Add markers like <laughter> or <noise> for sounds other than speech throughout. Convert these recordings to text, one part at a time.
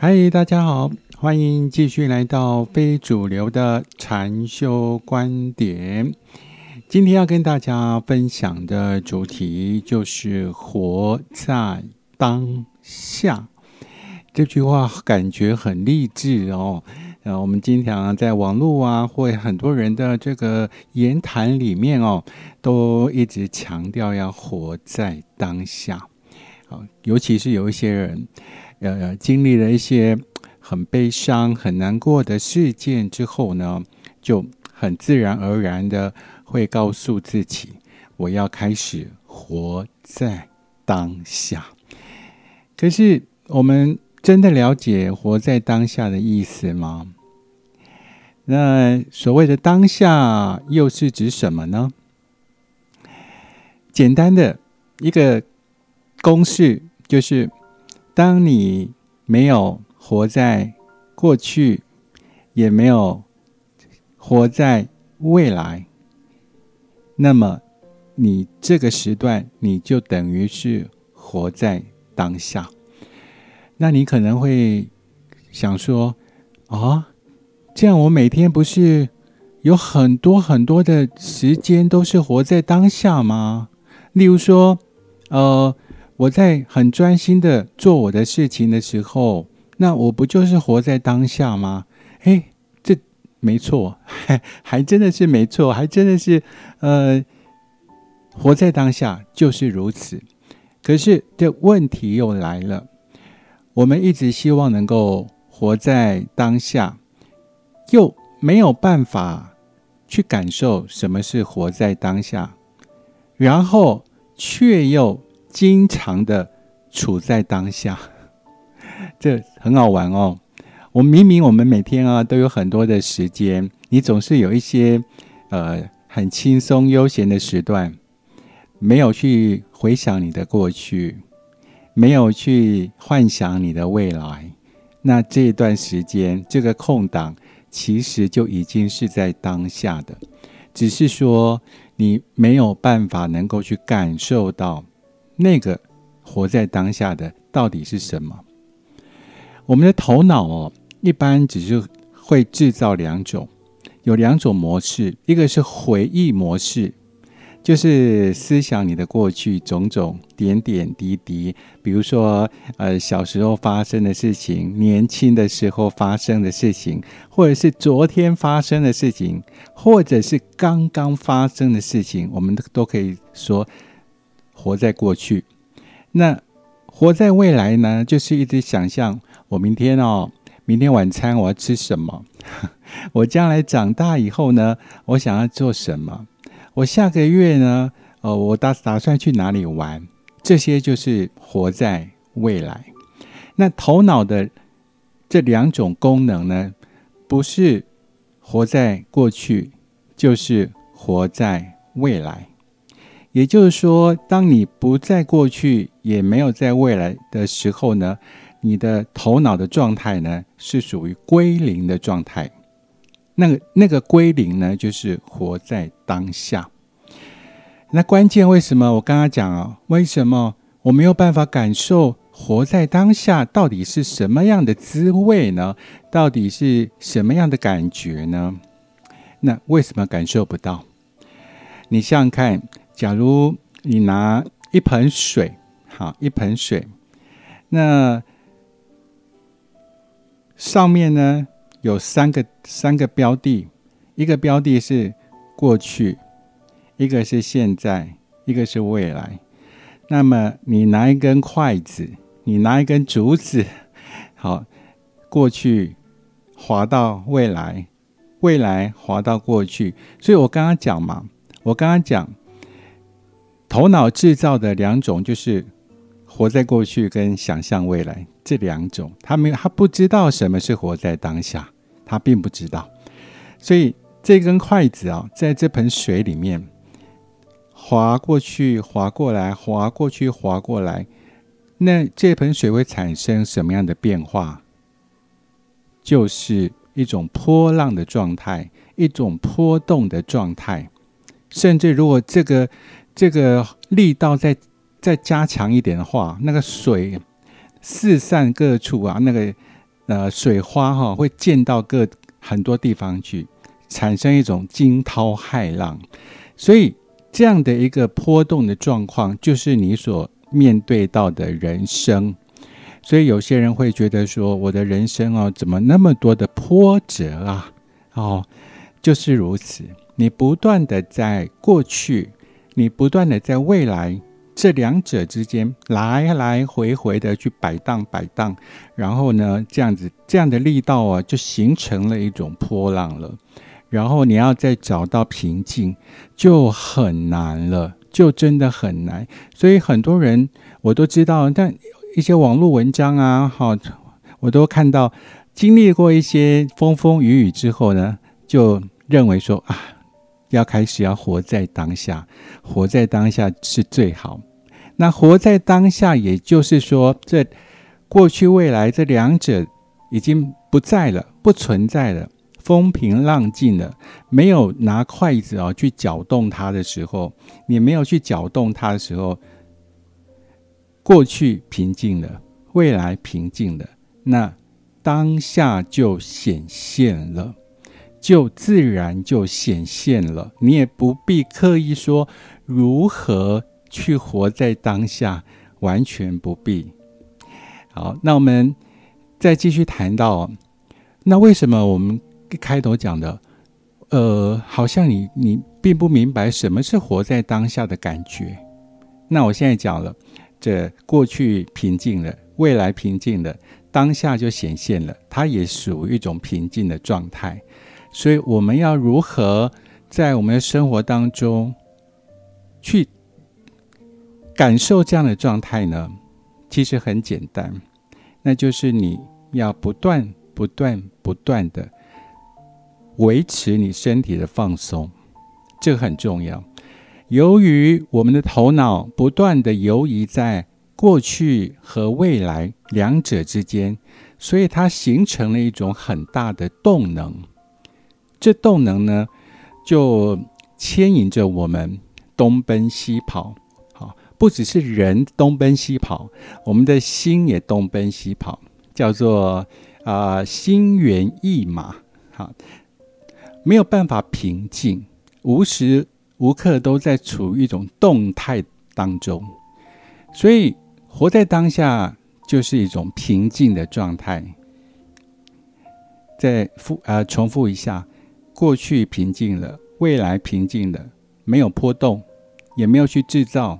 嗨，大家好，欢迎继续来到非主流的禅修观点。今天要跟大家分享的主题就是“活在当下”。这句话感觉很励志哦。呃，我们经常在网络啊，或很多人的这个言谈里面哦，都一直强调要活在当下。好，尤其是有一些人。呃，经历了一些很悲伤、很难过的事件之后呢，就很自然而然的会告诉自己：我要开始活在当下。可是，我们真的了解活在当下的意思吗？那所谓的当下又是指什么呢？简单的一个公式就是。当你没有活在过去，也没有活在未来，那么你这个时段你就等于是活在当下。那你可能会想说：啊，这样我每天不是有很多很多的时间都是活在当下吗？例如说，呃。我在很专心的做我的事情的时候，那我不就是活在当下吗？哎，这没错，还 <laughs> 还真的是没错，还真的是呃，活在当下就是如此。可是这问题又来了，我们一直希望能够活在当下，又没有办法去感受什么是活在当下，然后却又。经常的处在当下，<laughs> 这很好玩哦。我明明我们每天啊都有很多的时间，你总是有一些呃很轻松悠闲的时段，没有去回想你的过去，没有去幻想你的未来。那这一段时间，这个空档，其实就已经是在当下的，只是说你没有办法能够去感受到。那个活在当下的到底是什么？我们的头脑哦，一般只是会制造两种，有两种模式，一个是回忆模式，就是思想你的过去种种点点滴滴，比如说呃小时候发生的事情，年轻的时候发生的事情，或者是昨天发生的事情，或者是刚刚发生的事情，我们都可以说。活在过去，那活在未来呢？就是一直想象我明天哦，明天晚餐我要吃什么？<laughs> 我将来长大以后呢，我想要做什么？我下个月呢？呃，我打打算去哪里玩？这些就是活在未来。那头脑的这两种功能呢，不是活在过去，就是活在未来。也就是说，当你不在过去，也没有在未来的时候呢，你的头脑的状态呢是属于归零的状态。那个那个归零呢，就是活在当下。那关键为什么？我刚刚讲啊，为什么我没有办法感受活在当下到底是什么样的滋味呢？到底是什么样的感觉呢？那为什么感受不到？你想想看。假如你拿一盆水，好，一盆水，那上面呢有三个三个标的，一个标的是过去，一个是现在，一个是未来。那么你拿一根筷子，你拿一根竹子，好，过去滑到未来，未来滑到过去。所以我刚刚讲嘛，我刚刚讲。头脑制造的两种，就是活在过去跟想象未来这两种。他没有，他不知道什么是活在当下，他并不知道。所以这根筷子啊，在这盆水里面划过去、划过来、划过去、划过来，那这盆水会产生什么样的变化？就是一种波浪的状态，一种波动的状态。甚至如果这个这个力道再再加强一点的话，那个水四散各处啊，那个呃水花哈会溅到各很多地方去，产生一种惊涛骇浪。所以这样的一个波动的状况，就是你所面对到的人生。所以有些人会觉得说，我的人生哦，怎么那么多的波折啊？哦，就是如此。你不断的在过去，你不断的在未来，这两者之间来来回回的去摆荡摆荡，然后呢，这样子这样的力道啊，就形成了一种波浪了。然后你要再找到平静，就很难了，就真的很难。所以很多人我都知道，但一些网络文章啊，好，我都看到经历过一些风风雨雨之后呢，就认为说啊。要开始要活在当下，活在当下是最好。那活在当下，也就是说，这过去未来这两者已经不在了，不存在了，风平浪静了。没有拿筷子啊去搅动它的时候，你没有去搅动它的时候，过去平静了，未来平静了，那当下就显现了。就自然就显现了，你也不必刻意说如何去活在当下，完全不必。好，那我们再继续谈到，那为什么我们开头讲的，呃，好像你你并不明白什么是活在当下的感觉？那我现在讲了，这过去平静了，未来平静了，当下就显现了，它也属于一种平静的状态。所以我们要如何在我们的生活当中去感受这样的状态呢？其实很简单，那就是你要不断、不断、不断的维持你身体的放松，这个很重要。由于我们的头脑不断的游移在过去和未来两者之间，所以它形成了一种很大的动能。这动能呢，就牵引着我们东奔西跑。好，不只是人东奔西跑，我们的心也东奔西跑，叫做啊心猿意马。好，没有办法平静，无时无刻都在处于一种动态当中。所以，活在当下就是一种平静的状态。再复啊，重复一下。过去平静了，未来平静了，没有波动，也没有去制造，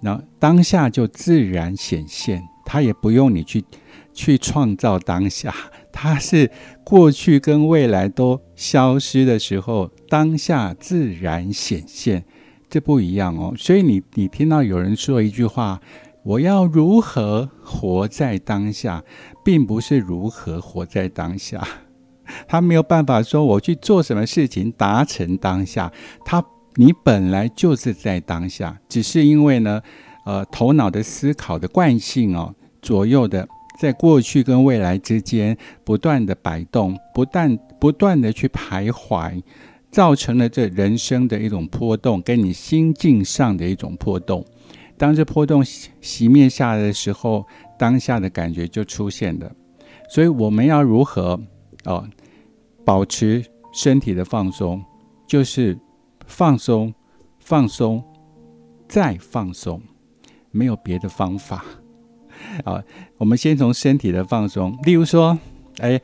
那当下就自然显现。它也不用你去去创造当下，它是过去跟未来都消失的时候，当下自然显现，这不一样哦。所以你你听到有人说一句话：“我要如何活在当下”，并不是如何活在当下。<laughs> 他没有办法说我去做什么事情达成当下，他你本来就是在当下，只是因为呢，呃，头脑的思考的惯性哦，左右的在过去跟未来之间不断的摆动，不断不断的去徘徊，造成了这人生的一种波动，跟你心境上的一种波动。当这波动熄灭下来的时候，当下的感觉就出现了。所以我们要如何哦？保持身体的放松，就是放松、放松、再放松，没有别的方法。啊，我们先从身体的放松，例如说，哎，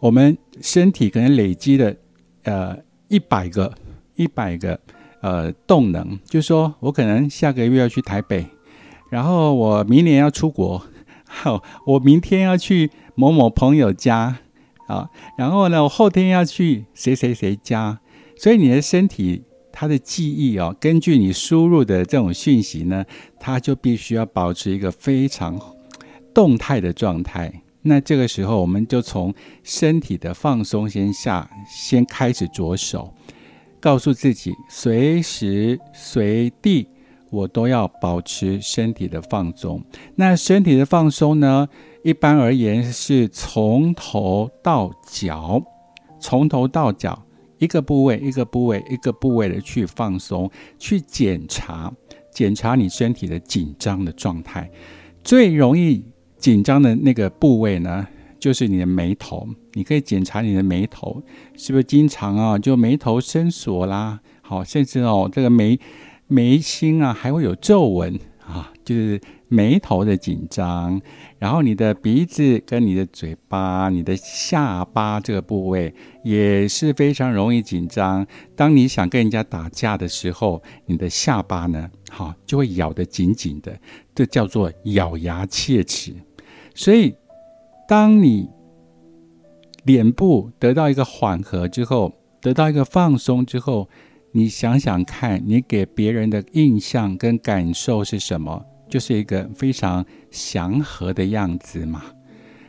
我们身体可能累积的呃一百个、一百个呃动能，就说我可能下个月要去台北，然后我明年要出国，<laughs> 好，我明天要去某某朋友家。啊，然后呢，我后天要去谁谁谁家，所以你的身体它的记忆哦，根据你输入的这种讯息呢，它就必须要保持一个非常动态的状态。那这个时候，我们就从身体的放松先下，先开始着手，告诉自己随时随地我都要保持身体的放松。那身体的放松呢？一般而言，是从头到脚，从头到脚，一个部位一个部位一个部位的去放松，去检查检查你身体的紧张的状态。最容易紧张的那个部位呢，就是你的眉头，你可以检查你的眉头是不是经常啊，就眉头深锁啦，好，甚至哦，这个眉眉心啊还会有皱纹啊，就是眉头的紧张。然后你的鼻子跟你的嘴巴、你的下巴这个部位也是非常容易紧张。当你想跟人家打架的时候，你的下巴呢，好就会咬得紧紧的，这叫做咬牙切齿。所以，当你脸部得到一个缓和之后，得到一个放松之后，你想想看，你给别人的印象跟感受是什么？就是一个非常祥和的样子嘛。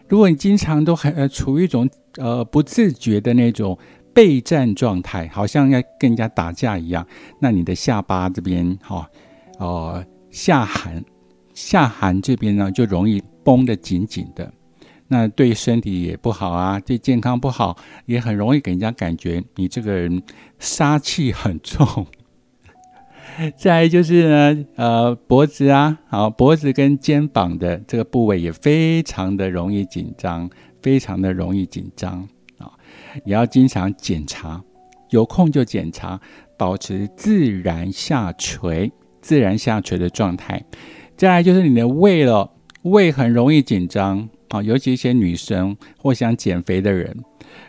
如果你经常都很呃处于一种呃不自觉的那种备战状态，好像要跟人家打架一样，那你的下巴这边哈哦下颌下颌这边呢就容易绷得紧紧的，那对身体也不好啊，对健康不好，也很容易给人家感觉你这个人杀气很重。<laughs> 再来就是呢，呃，脖子啊，好，脖子跟肩膀的这个部位也非常的容易紧张，非常的容易紧张啊，也要经常检查，有空就检查，保持自然下垂，自然下垂的状态。再来就是你的胃了，胃很容易紧张啊，尤其一些女生或想减肥的人。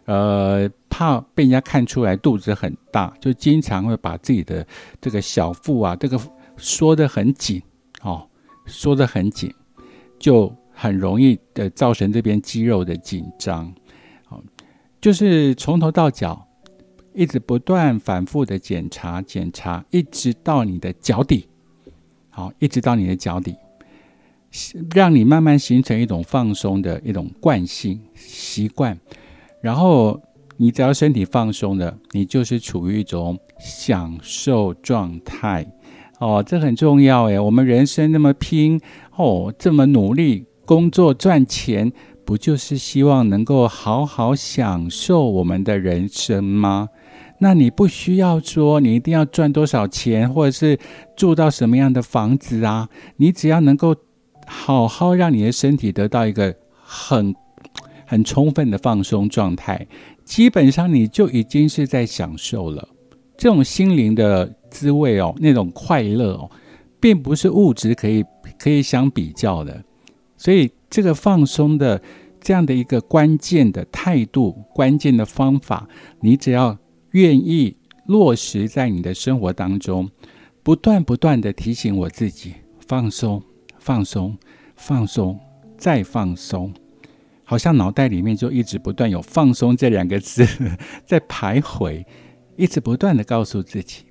呃，怕被人家看出来肚子很大，就经常会把自己的这个小腹啊，这个缩得很紧，哦，缩得很紧，就很容易的造成这边肌肉的紧张，好，就是从头到脚一直不断反复的检查检查，一直到你的脚底，好，一直到你的脚底，让你慢慢形成一种放松的一种惯性习惯。然后你只要身体放松了，你就是处于一种享受状态哦，这很重要诶，我们人生那么拼哦，这么努力工作赚钱，不就是希望能够好好享受我们的人生吗？那你不需要说你一定要赚多少钱，或者是住到什么样的房子啊？你只要能够好好让你的身体得到一个很。很充分的放松状态，基本上你就已经是在享受了这种心灵的滋味哦，那种快乐哦，并不是物质可以可以相比较的。所以，这个放松的这样的一个关键的态度、关键的方法，你只要愿意落实在你的生活当中，不断不断的提醒我自己放松、放松、放松、再放松。好像脑袋里面就一直不断有“放松”这两个字 <laughs> 在徘徊，一直不断的告诉自己。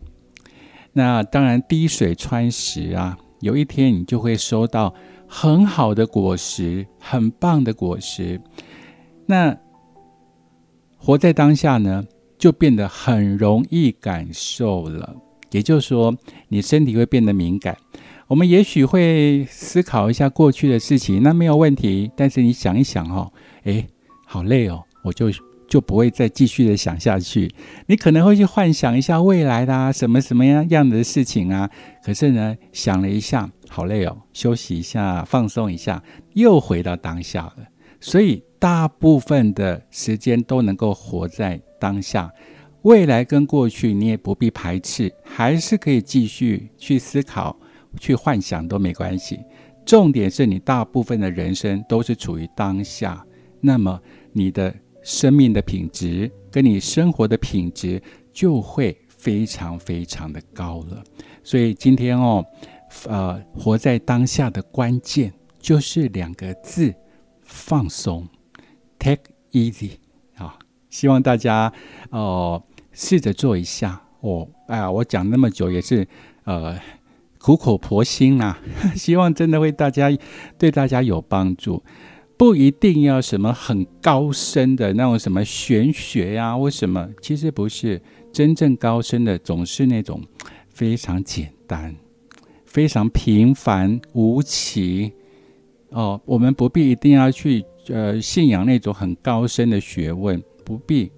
那当然滴水穿石啊，有一天你就会收到很好的果实，很棒的果实。那活在当下呢，就变得很容易感受了。也就是说，你身体会变得敏感。我们也许会思考一下过去的事情，那没有问题。但是你想一想哦，诶，好累哦，我就就不会再继续的想下去。你可能会去幻想一下未来的什么什么样样的事情啊。可是呢，想了一下，好累哦，休息一下，放松一下，又回到当下了。所以大部分的时间都能够活在当下，未来跟过去你也不必排斥，还是可以继续去思考。去幻想都没关系，重点是你大部分的人生都是处于当下，那么你的生命的品质跟你生活的品质就会非常非常的高了。所以今天哦，呃，活在当下的关键就是两个字：放松，take easy 啊！希望大家哦试着做一下。我哎呀，我讲那么久也是呃。苦口婆心啊，<laughs> 希望真的为大家对大家有帮助，不一定要什么很高深的那种什么玄学呀，或什么，其实不是真正高深的，总是那种非常简单、非常平凡无奇哦。我们不必一定要去呃信仰那种很高深的学问，不必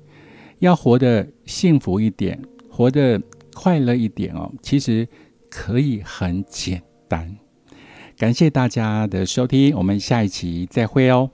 要活得幸福一点，活得快乐一点哦。其实。可以很简单，感谢大家的收听，我们下一期再会哦。